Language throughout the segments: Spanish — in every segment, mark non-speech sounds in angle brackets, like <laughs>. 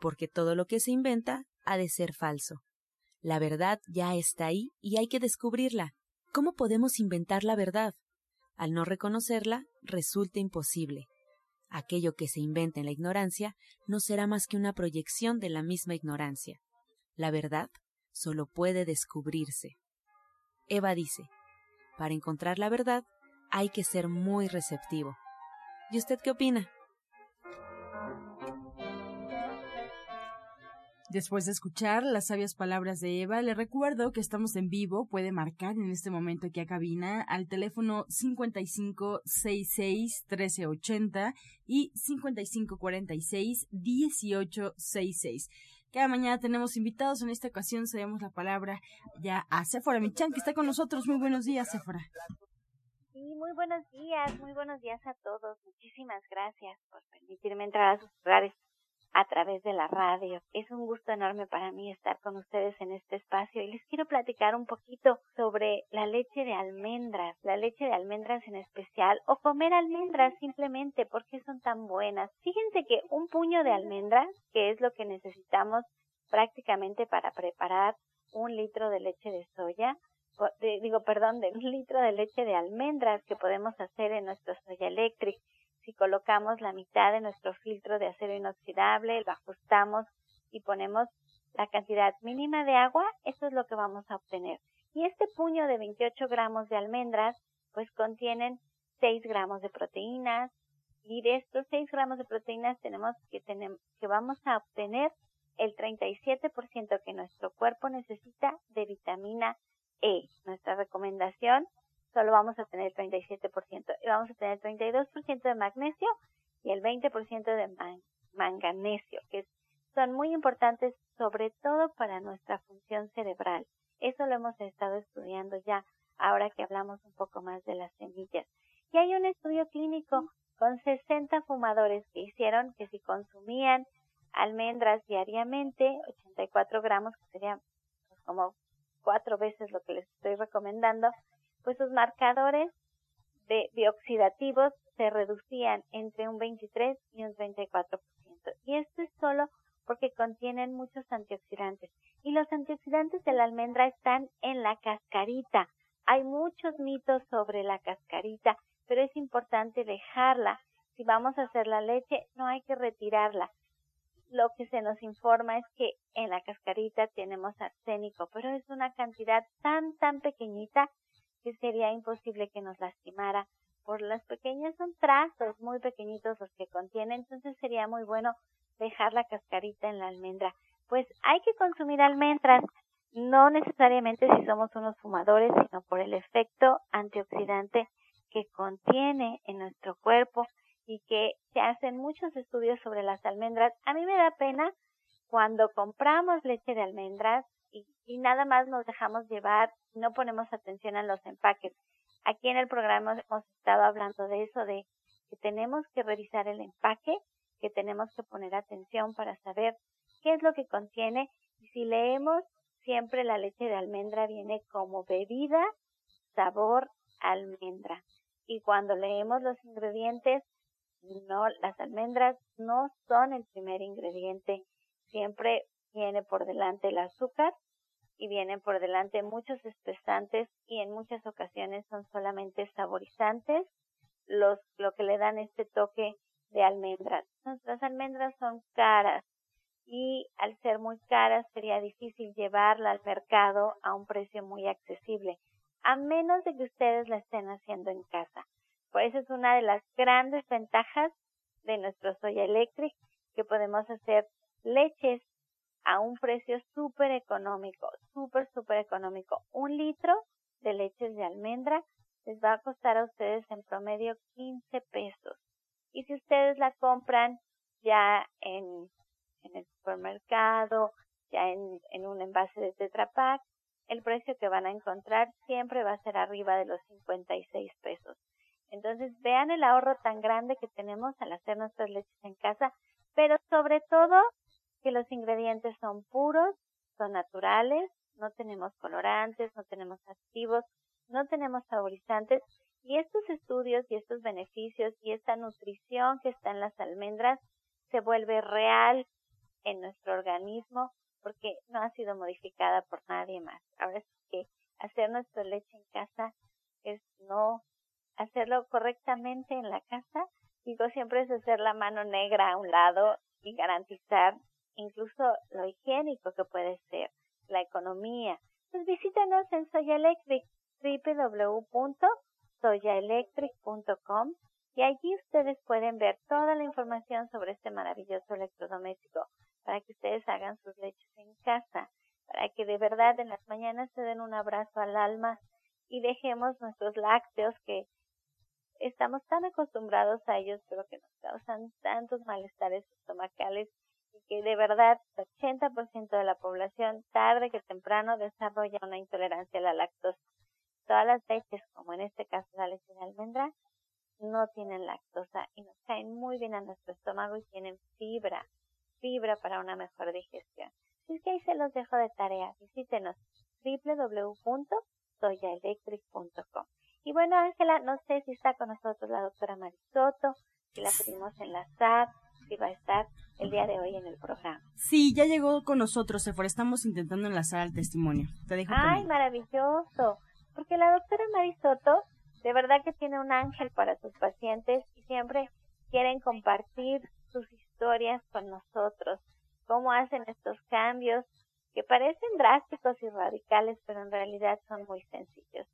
porque todo lo que se inventa ha de ser falso. La verdad ya está ahí y hay que descubrirla. ¿Cómo podemos inventar la verdad? Al no reconocerla, resulta imposible. Aquello que se inventa en la ignorancia no será más que una proyección de la misma ignorancia. La verdad solo puede descubrirse. Eva dice, para encontrar la verdad hay que ser muy receptivo. ¿Y usted qué opina? Después de escuchar las sabias palabras de Eva, le recuerdo que estamos en vivo. Puede marcar en este momento aquí a cabina al teléfono 5566-1380 y 5546-1866. Cada mañana tenemos invitados. En esta ocasión cedemos la palabra ya a Sephora Michan, que está con nosotros. Muy buenos días, Sephora. Sí, muy buenos días, muy buenos días a todos. Muchísimas gracias por permitirme entrar a sus hogares a través de la radio. Es un gusto enorme para mí estar con ustedes en este espacio y les quiero platicar un poquito sobre la leche de almendras, la leche de almendras en especial o comer almendras simplemente porque son tan buenas. Fíjense que un puño de almendras, que es lo que necesitamos prácticamente para preparar un litro de leche de soya, digo, perdón, de un litro de leche de almendras que podemos hacer en nuestro soya electric. Si colocamos la mitad de nuestro filtro de acero inoxidable, lo ajustamos y ponemos la cantidad mínima de agua, eso es lo que vamos a obtener. Y este puño de 28 gramos de almendras, pues contienen 6 gramos de proteínas, y de estos 6 gramos de proteínas tenemos que, tenem- que vamos a obtener el 37% que nuestro cuerpo necesita de vitamina E. Nuestra recomendación, solo vamos a tener el 37% y vamos a tener el 32% de magnesio y el 20% de man- manganesio, que son muy importantes sobre todo para nuestra función cerebral. Eso lo hemos estado estudiando ya ahora que hablamos un poco más de las semillas. Y hay un estudio clínico con 60 fumadores que hicieron que si consumían almendras diariamente, 84 gramos, que sería pues, como cuatro veces lo que les estoy recomendando, pues sus marcadores de bioxidativos se reducían entre un 23 y un 34%. Y esto es solo porque contienen muchos antioxidantes. Y los antioxidantes de la almendra están en la cascarita. Hay muchos mitos sobre la cascarita, pero es importante dejarla. Si vamos a hacer la leche, no hay que retirarla. Lo que se nos informa es que en la cascarita tenemos arsénico, pero es una cantidad tan, tan pequeñita que sería imposible que nos lastimara. Por las pequeñas son trazos muy pequeñitos los que contiene, entonces sería muy bueno dejar la cascarita en la almendra. Pues hay que consumir almendras, no necesariamente si somos unos fumadores, sino por el efecto antioxidante que contiene en nuestro cuerpo y que se hacen muchos estudios sobre las almendras. A mí me da pena cuando compramos leche de almendras y, y nada más nos dejamos llevar, no ponemos atención a los empaques. Aquí en el programa hemos estado hablando de eso, de que tenemos que revisar el empaque, que tenemos que poner atención para saber qué es lo que contiene y si leemos siempre la leche de almendra viene como bebida, sabor, almendra. Y cuando leemos los ingredientes, no, las almendras no son el primer ingrediente. Siempre viene por delante el azúcar y vienen por delante muchos espesantes y en muchas ocasiones son solamente saborizantes los, lo que le dan este toque de almendras. Nuestras almendras son caras, y al ser muy caras sería difícil llevarla al mercado a un precio muy accesible, a menos de que ustedes la estén haciendo en casa. Por eso es una de las grandes ventajas de nuestro Soya Electric, que podemos hacer leches a un precio súper económico, súper, súper económico. Un litro de leches de almendra les va a costar a ustedes en promedio 15 pesos. Y si ustedes la compran ya en, el supermercado, ya en, en un envase de Tetra Pak, el precio que van a encontrar siempre va a ser arriba de los 56 pesos. Entonces vean el ahorro tan grande que tenemos al hacer nuestras leches en casa, pero sobre todo que los ingredientes son puros, son naturales, no tenemos colorantes, no tenemos activos, no tenemos saborizantes y estos estudios y estos beneficios y esta nutrición que está en las almendras se vuelve real en nuestro organismo porque no ha sido modificada por nadie más. Ahora es que hacer nuestra leche en casa es no hacerlo correctamente en la casa. Digo, siempre es hacer la mano negra a un lado y garantizar incluso lo higiénico que puede ser, la economía. Pues visítenos en Soya Electric, www.soyaelectric.com y allí ustedes pueden ver toda la información sobre este maravilloso electrodoméstico para que ustedes hagan sus leches en casa, para que de verdad en las mañanas se den un abrazo al alma y dejemos nuestros lácteos que estamos tan acostumbrados a ellos, pero que nos causan tantos malestares estomacales y que de verdad el 80% de la población tarde que temprano desarrolla una intolerancia a la lactosa. Todas las leches, como en este caso la leche de almendra, no tienen lactosa y nos caen muy bien a nuestro estómago y tienen fibra, fibra para una mejor digestión. Así que ahí se los dejo de tarea. Visítenos www.soyaelectric.com. Y bueno, Ángela, no sé si está con nosotros la doctora Marisoto, si la pudimos enlazar, si va a estar el día de hoy en el programa. Sí, ya llegó con nosotros, Sephora. Estamos intentando enlazar al testimonio. Te dejo Ay, maravilloso. Porque la doctora Marisoto de verdad que tiene un ángel para sus pacientes y siempre quieren compartir sus historias con nosotros, cómo hacen estos cambios que parecen drásticos y radicales, pero en realidad son muy sencillos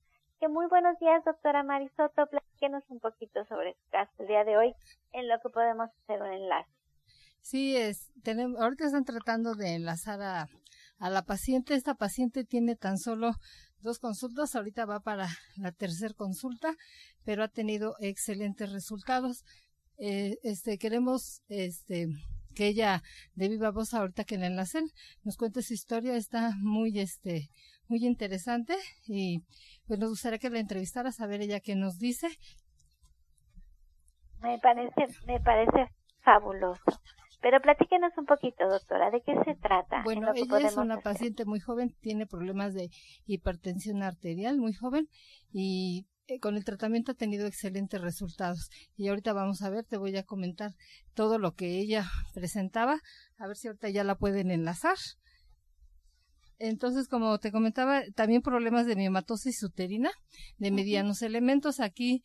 muy buenos días, doctora Marisoto. Platíquenos un poquito sobre su caso el día de hoy, en lo que podemos hacer un enlace. Sí, es, tenemos, ahorita están tratando de enlazar a, a la paciente. Esta paciente tiene tan solo dos consultas, ahorita va para la tercera consulta, pero ha tenido excelentes resultados. Eh, este, queremos, este, que ella de viva voz ahorita que la enlacen nos cuente su historia, está muy, este, muy interesante y pues nos gustaría que la entrevistara, a ver ella qué nos dice. Me parece, me parece fabuloso. Pero platíquenos un poquito, doctora, ¿de qué se trata? Bueno, ella es una paciente muy joven, tiene problemas de hipertensión arterial, muy joven, y eh, con el tratamiento ha tenido excelentes resultados. Y ahorita vamos a ver, te voy a comentar todo lo que ella presentaba, a ver si ahorita ya la pueden enlazar. Entonces, como te comentaba, también problemas de miomatosis uterina, de medianos elementos. Aquí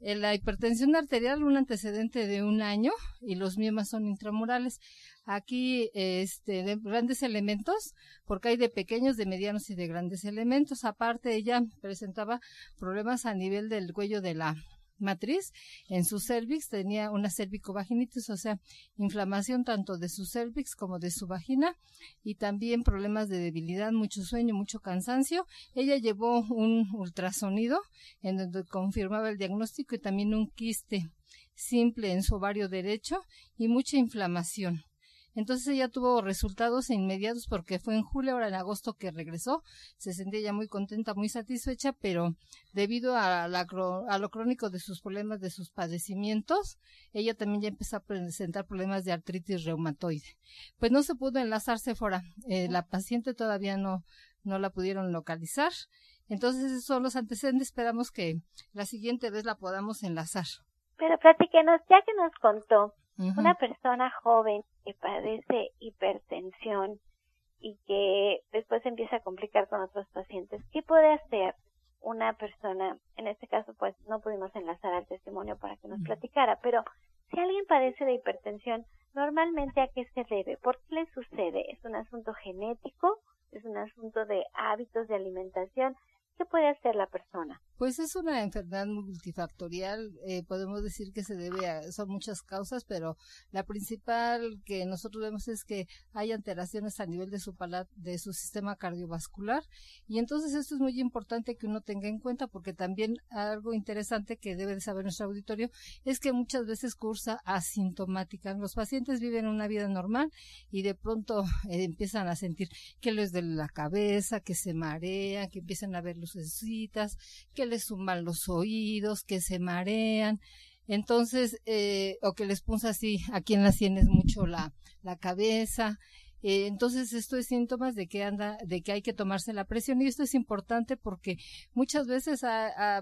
en la hipertensión arterial, un antecedente de un año y los miomas son intramurales. Aquí, este, de grandes elementos, porque hay de pequeños, de medianos y de grandes elementos. Aparte, ella presentaba problemas a nivel del cuello de la matriz en su cervix, tenía una cervicovaginitis, o sea, inflamación tanto de su cervix como de su vagina y también problemas de debilidad, mucho sueño, mucho cansancio. Ella llevó un ultrasonido en donde confirmaba el diagnóstico y también un quiste simple en su ovario derecho y mucha inflamación. Entonces ella tuvo resultados inmediatos porque fue en julio, ahora en agosto que regresó. Se sentía ya muy contenta, muy satisfecha, pero debido a, lo crónico de sus problemas, de sus padecimientos, ella también ya empezó a presentar problemas de artritis reumatoide. Pues no se pudo enlazarse fuera. Eh, la paciente todavía no, no la pudieron localizar. Entonces esos son los antecedentes. Esperamos que la siguiente vez la podamos enlazar. Pero platíquenos, ya que nos contó una persona joven que padece hipertensión y que después empieza a complicar con otros pacientes, ¿qué puede hacer una persona? En este caso, pues no pudimos enlazar al testimonio para que nos platicara, pero Si alguien padece de hipertensión, normalmente a qué se debe, por qué le sucede, es un asunto genético, es un asunto de hábitos de alimentación, ¿qué puede hacer la persona? Pues es una enfermedad multifactorial, eh, podemos decir que se debe a, son muchas causas, pero la principal que nosotros vemos es que hay alteraciones a nivel de su de su sistema cardiovascular y entonces esto es muy importante que uno tenga en cuenta porque también algo interesante que debe de saber nuestro auditorio es que muchas veces cursa asintomática. Los pacientes viven una vida normal y de pronto <laughs> eh, empiezan a sentir que les duele la cabeza, que se marean, que empiezan a ver lucecitas, que les suman los oídos, que se marean. Entonces, eh, o que les punza así aquí en las sienes mucho la, la cabeza. Eh, entonces, esto es síntomas de que anda, de que hay que tomarse la presión y esto es importante porque muchas veces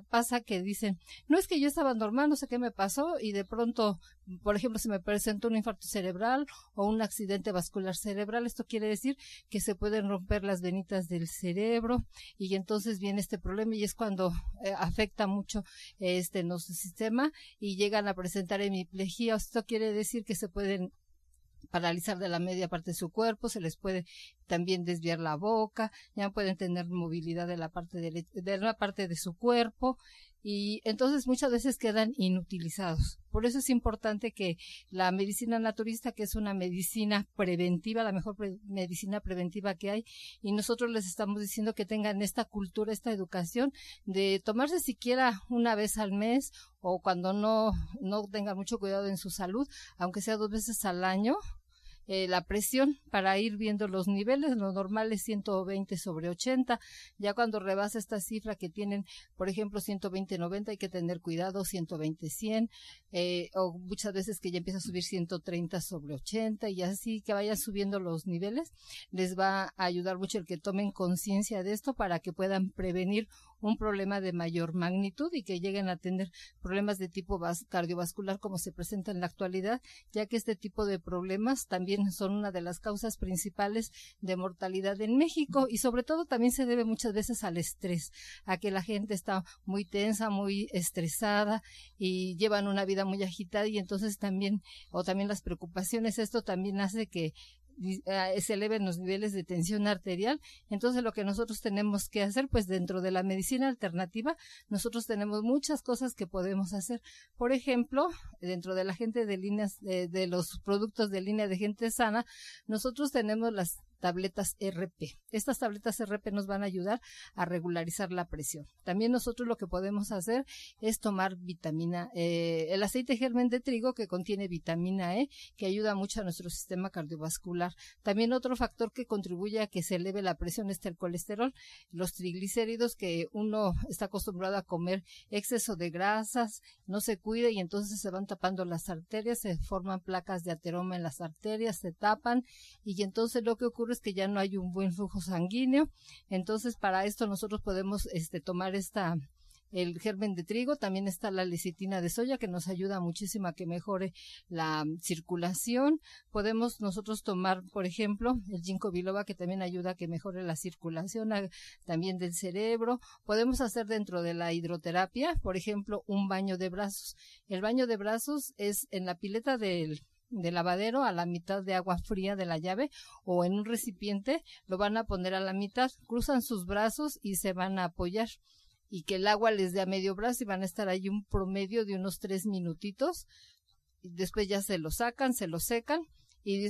pasa que dicen, no es que yo estaba normal, no sé qué me pasó y de pronto, por ejemplo, se me presentó un infarto cerebral o un accidente vascular cerebral. Esto quiere decir que se pueden romper las venitas del cerebro y entonces viene este problema y es cuando eh, afecta mucho este nuestro sistema y llegan a presentar hemiplegia. Esto quiere decir que se pueden paralizar de la media parte de su cuerpo, se les puede también desviar la boca, ya pueden tener movilidad de la parte de, de la parte de su cuerpo y entonces muchas veces quedan inutilizados. Por eso es importante que la medicina naturista, que es una medicina preventiva, la mejor medicina preventiva que hay, y nosotros les estamos diciendo que tengan esta cultura, esta educación de tomarse siquiera una vez al mes o cuando no, no tengan mucho cuidado en su salud, aunque sea dos veces al año, eh, la presión para ir viendo los niveles. Lo normal es 120 sobre 80. Ya cuando rebasa esta cifra que tienen, por ejemplo, 120-90, hay que tener cuidado, 120-100, eh, o muchas veces que ya empieza a subir 130 sobre 80 y así que vayan subiendo los niveles. Les va a ayudar mucho el que tomen conciencia de esto para que puedan prevenir un problema de mayor magnitud y que lleguen a tener problemas de tipo cardiovascular como se presenta en la actualidad, ya que este tipo de problemas también son una de las causas principales de mortalidad en México y sobre todo también se debe muchas veces al estrés, a que la gente está muy tensa, muy estresada y llevan una vida muy agitada y entonces también o también las preocupaciones esto también hace que se eleven los niveles de tensión arterial. Entonces, lo que nosotros tenemos que hacer, pues dentro de la medicina alternativa, nosotros tenemos muchas cosas que podemos hacer. Por ejemplo, dentro de la gente de líneas, de, de los productos de línea de gente sana, nosotros tenemos las tabletas RP. Estas tabletas RP nos van a ayudar a regularizar la presión. También nosotros lo que podemos hacer es tomar vitamina, eh, el aceite germen de trigo que contiene vitamina E, que ayuda mucho a nuestro sistema cardiovascular. También otro factor que contribuye a que se eleve la presión es el colesterol, los triglicéridos que uno está acostumbrado a comer exceso de grasas, no se cuida y entonces se van tapando las arterias, se forman placas de ateroma en las arterias, se tapan y entonces lo que ocurre que ya no hay un buen flujo sanguíneo. Entonces, para esto nosotros podemos este, tomar esta el germen de trigo, también está la lecitina de soya que nos ayuda muchísimo a que mejore la circulación. Podemos nosotros tomar, por ejemplo, el ginkgo biloba que también ayuda a que mejore la circulación también del cerebro. Podemos hacer dentro de la hidroterapia, por ejemplo, un baño de brazos. El baño de brazos es en la pileta del de lavadero a la mitad de agua fría de la llave o en un recipiente, lo van a poner a la mitad, cruzan sus brazos y se van a apoyar y que el agua les dé a medio brazo y van a estar ahí un promedio de unos tres minutitos. Y después ya se lo sacan, se lo secan y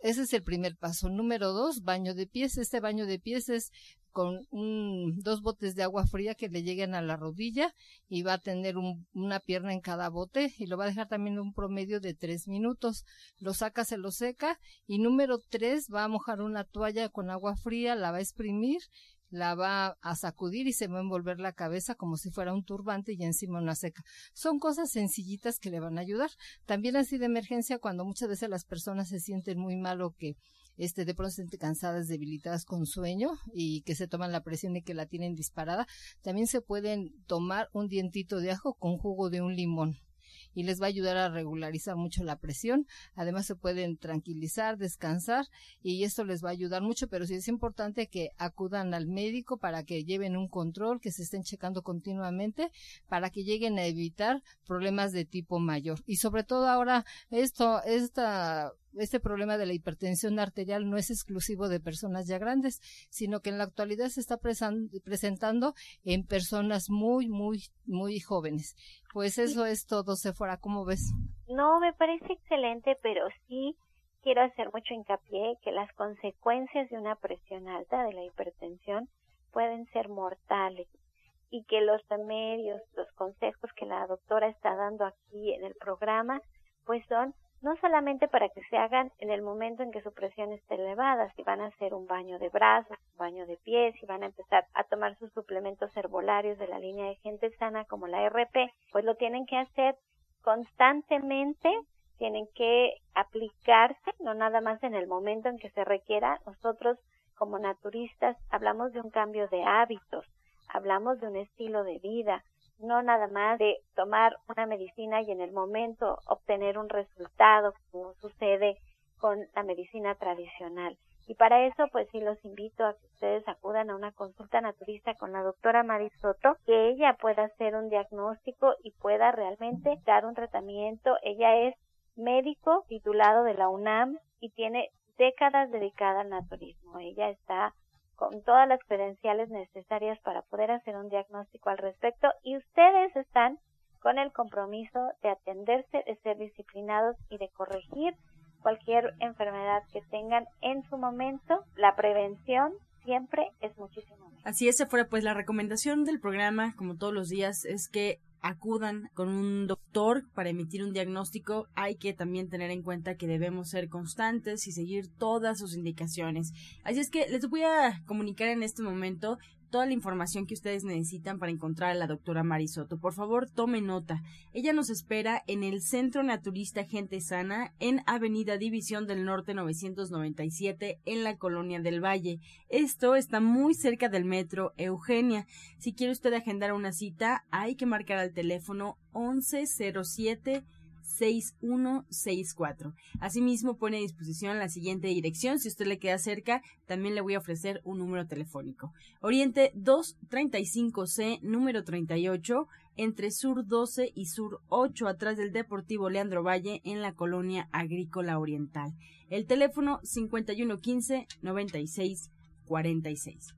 ese es el primer paso. Número dos, baño de pies. Este baño de pies es con un, dos botes de agua fría que le lleguen a la rodilla y va a tener una pierna en cada bote y lo va a dejar también un promedio de tres minutos. Lo saca, se lo seca y número tres va a mojar una toalla con agua fría, la va a exprimir la va a sacudir y se va a envolver la cabeza como si fuera un turbante y encima una seca. Son cosas sencillitas que le van a ayudar. También así de emergencia cuando muchas veces las personas se sienten muy mal o que este, de pronto sienten cansadas, debilitadas con sueño y que se toman la presión y que la tienen disparada, también se pueden tomar un dientito de ajo con jugo de un limón y les va a ayudar a regularizar mucho la presión. Además se pueden tranquilizar, descansar y esto les va a ayudar mucho, pero sí es importante que acudan al médico para que lleven un control, que se estén checando continuamente para que lleguen a evitar problemas de tipo mayor. Y sobre todo ahora esto, esta este problema de la hipertensión arterial no es exclusivo de personas ya grandes, sino que en la actualidad se está presentando en personas muy, muy, muy jóvenes. Pues eso es todo, Sephora, ¿cómo ves? No, me parece excelente, pero sí quiero hacer mucho hincapié que las consecuencias de una presión alta de la hipertensión pueden ser mortales y que los remedios, los consejos que la doctora está dando aquí en el programa, pues son no solamente para que se hagan en el momento en que su presión esté elevada, si van a hacer un baño de brazos, un baño de pies, si van a empezar a tomar sus suplementos herbolarios de la línea de gente sana como la RP, pues lo tienen que hacer constantemente, tienen que aplicarse, no nada más en el momento en que se requiera. Nosotros como naturistas hablamos de un cambio de hábitos, hablamos de un estilo de vida, no nada más de tomar una medicina y en el momento obtener un resultado como sucede con la medicina tradicional. Y para eso, pues sí los invito a que ustedes acudan a una consulta naturista con la doctora Marisoto, que ella pueda hacer un diagnóstico y pueda realmente dar un tratamiento. Ella es médico titulado de la UNAM y tiene décadas dedicada al naturismo. Ella está con todas las credenciales necesarias para poder hacer un diagnóstico al respecto y ustedes están con el compromiso de atenderse, de ser disciplinados y de corregir cualquier enfermedad que tengan en su momento. La prevención siempre es muchísimo. Así es, se fuera pues la recomendación del programa, como todos los días, es que acudan con un doctor para emitir un diagnóstico, hay que también tener en cuenta que debemos ser constantes y seguir todas sus indicaciones. Así es que les voy a comunicar en este momento toda la información que ustedes necesitan para encontrar a la doctora Marisoto. Por favor, tome nota. Ella nos espera en el Centro Naturista Gente Sana en Avenida División del Norte 997 en la Colonia del Valle. Esto está muy cerca del metro Eugenia. Si quiere usted agendar una cita, hay que marcar al teléfono 1107 6164. Asimismo, pone a disposición la siguiente dirección. Si usted le queda cerca, también le voy a ofrecer un número telefónico. Oriente 235C, número 38, entre Sur 12 y Sur 8, atrás del Deportivo Leandro Valle, en la colonia agrícola oriental. El teléfono 5115 9646.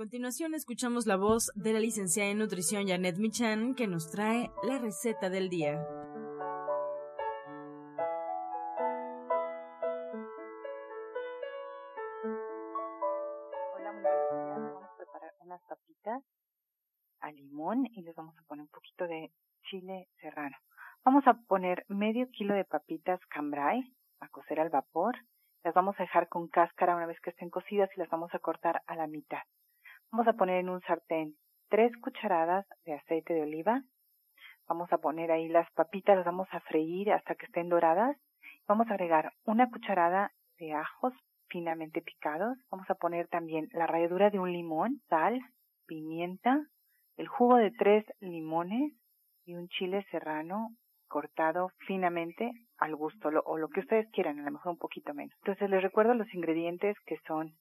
Continuación escuchamos la voz de la licenciada en nutrición Janet Michan que nos trae la receta del día. Hola, muy buenos días. Vamos a preparar unas papitas a limón y les vamos a poner un poquito de chile serrano. Vamos a poner medio kilo de papitas cambrai a cocer al vapor. Las vamos a dejar con cáscara una vez que estén cocidas y las vamos a cortar a la mitad. Vamos a poner en un sartén tres cucharadas de aceite de oliva. Vamos a poner ahí las papitas, las vamos a freír hasta que estén doradas. Vamos a agregar una cucharada de ajos finamente picados. Vamos a poner también la ralladura de un limón, sal, pimienta, el jugo de tres limones y un chile serrano cortado finamente al gusto o lo que ustedes quieran, a lo mejor un poquito menos. Entonces les recuerdo los ingredientes que son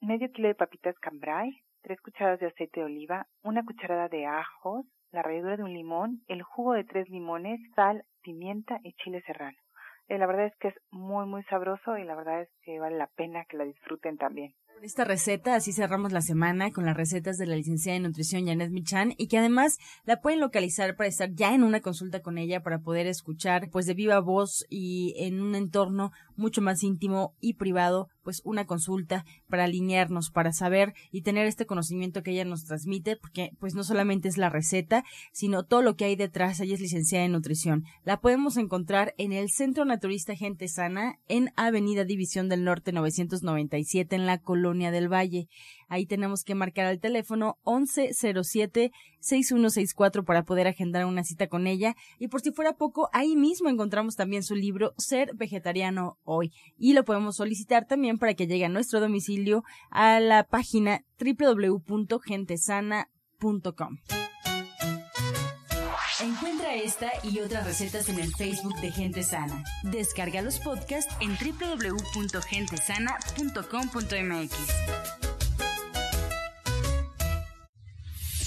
medio kilo de papitas cambrai, tres cucharadas de aceite de oliva, una cucharada de ajos, la ralladura de un limón, el jugo de tres limones, sal, pimienta y chile serrano. Eh, la verdad es que es muy muy sabroso y la verdad es que vale la pena que la disfruten también. Esta receta, así cerramos la semana con las recetas de la licenciada en nutrición Janet Michan y que además la pueden localizar para estar ya en una consulta con ella para poder escuchar pues de viva voz y en un entorno mucho más íntimo y privado, pues una consulta para alinearnos, para saber y tener este conocimiento que ella nos transmite, porque pues no solamente es la receta, sino todo lo que hay detrás. Ella es licenciada en nutrición. La podemos encontrar en el Centro Naturista Gente Sana en Avenida División del Norte 997 en la Colonia del Valle. Ahí tenemos que marcar al teléfono 1107-6164 para poder agendar una cita con ella. Y por si fuera poco, ahí mismo encontramos también su libro Ser Vegetariano Hoy. Y lo podemos solicitar también para que llegue a nuestro domicilio a la página www.gentesana.com. Encuentra esta y otras recetas en el Facebook de Gente Sana. Descarga los podcasts en www.gentesana.com.mx.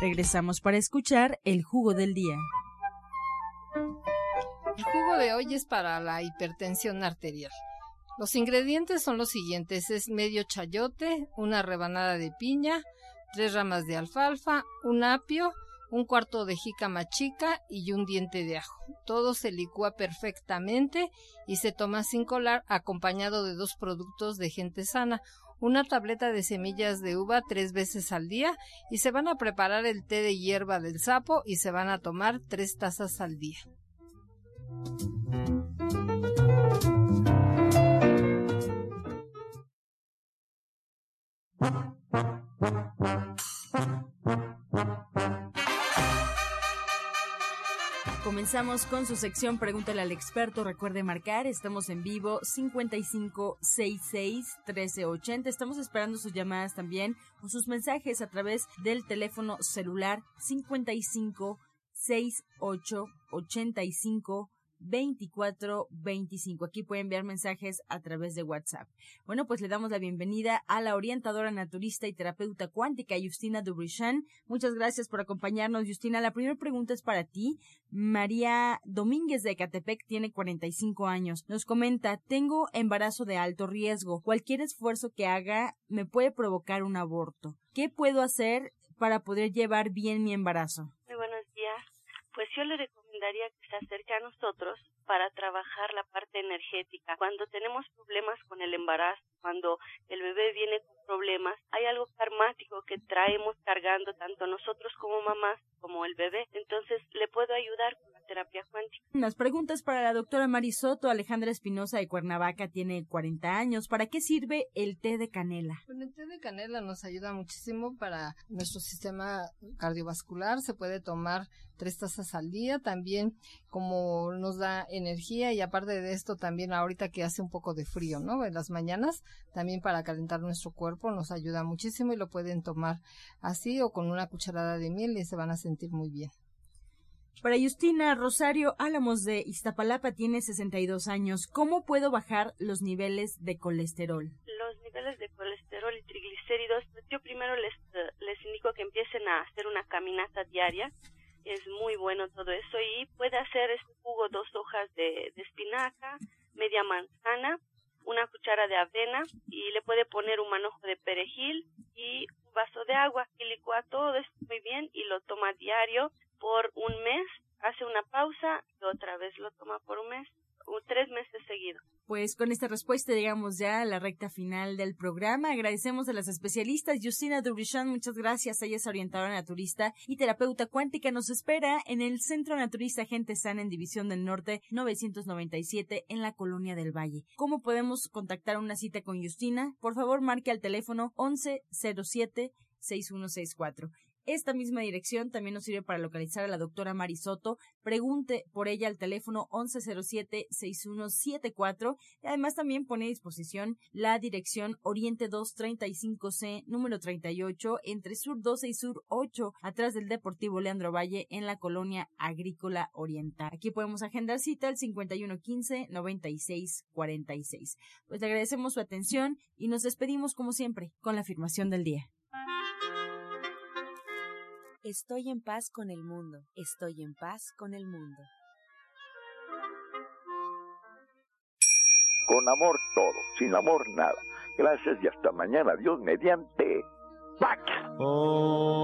Regresamos para escuchar el jugo del día. El jugo de hoy es para la hipertensión arterial. Los ingredientes son los siguientes: es medio chayote, una rebanada de piña, tres ramas de alfalfa, un apio, un cuarto de jícama chica y un diente de ajo. Todo se licúa perfectamente y se toma sin colar acompañado de dos productos de gente sana, una tableta de semillas de uva tres veces al día y se van a preparar el té de hierba del sapo y se van a tomar tres tazas al día. Comenzamos con su sección Pregúntale al experto. Recuerde marcar, estamos en vivo 5566-1380. Estamos esperando sus llamadas también o sus mensajes a través del teléfono celular 55 68 85 2425. Aquí puede enviar mensajes a través de WhatsApp. Bueno, pues le damos la bienvenida a la orientadora naturista y terapeuta cuántica, Justina Dubrichan. Muchas gracias por acompañarnos, Justina. La primera pregunta es para ti. María Domínguez de Ecatepec tiene 45 años. Nos comenta, tengo embarazo de alto riesgo. Cualquier esfuerzo que haga me puede provocar un aborto. ¿Qué puedo hacer para poder llevar bien mi embarazo? Muy buenos días. Pues yo le que se acerque a nosotros para trabajar la parte energética. Cuando tenemos problemas con el embarazo, cuando el bebé viene con problemas, hay algo karmático que traemos cargando tanto nosotros como mamás como el bebé. Entonces le puedo ayudar terapia cuántica. Las preguntas para la doctora Marisoto. Alejandra Espinosa de Cuernavaca tiene 40 años. ¿Para qué sirve el té de canela? el té de canela nos ayuda muchísimo para nuestro sistema cardiovascular. Se puede tomar tres tazas al día. También como nos da energía y aparte de esto también ahorita que hace un poco de frío, ¿no? En las mañanas también para calentar nuestro cuerpo nos ayuda muchísimo y lo pueden tomar así o con una cucharada de miel y se van a sentir muy bien. Para Justina Rosario Álamos de Iztapalapa tiene 62 años. ¿Cómo puedo bajar los niveles de colesterol? Los niveles de colesterol y triglicéridos, yo primero les, les indico que empiecen a hacer una caminata diaria es muy bueno todo eso y puede hacer este jugo dos hojas de, espinaca, media manzana, una cuchara de avena y le puede poner un manojo de perejil y un vaso de agua y licúa todo esto muy bien y lo toma diario por un mes, hace una pausa y otra vez lo toma por un mes tres meses seguidos. Pues con esta respuesta llegamos ya a la recta final del programa. Agradecemos a las especialistas. Justina Dubrichan, muchas gracias. Ella es orientadora naturista y terapeuta cuántica. Nos espera en el Centro Naturista Gente Sana en División del Norte 997 en la Colonia del Valle. ¿Cómo podemos contactar una cita con Justina? Por favor, marque al teléfono 1107 6164. Esta misma dirección también nos sirve para localizar a la doctora Marisoto. Pregunte por ella al teléfono 1107-6174 y además también pone a disposición la dirección Oriente 235C, número 38, entre Sur 12 y Sur 8, atrás del Deportivo Leandro Valle en la colonia agrícola oriental. Aquí podemos agendar cita al 5115-9646. Pues le agradecemos su atención y nos despedimos como siempre con la afirmación del día. Estoy en paz con el mundo, estoy en paz con el mundo. Con amor todo, sin amor nada. Gracias y hasta mañana. Dios mediante. ¡Pax! Oh.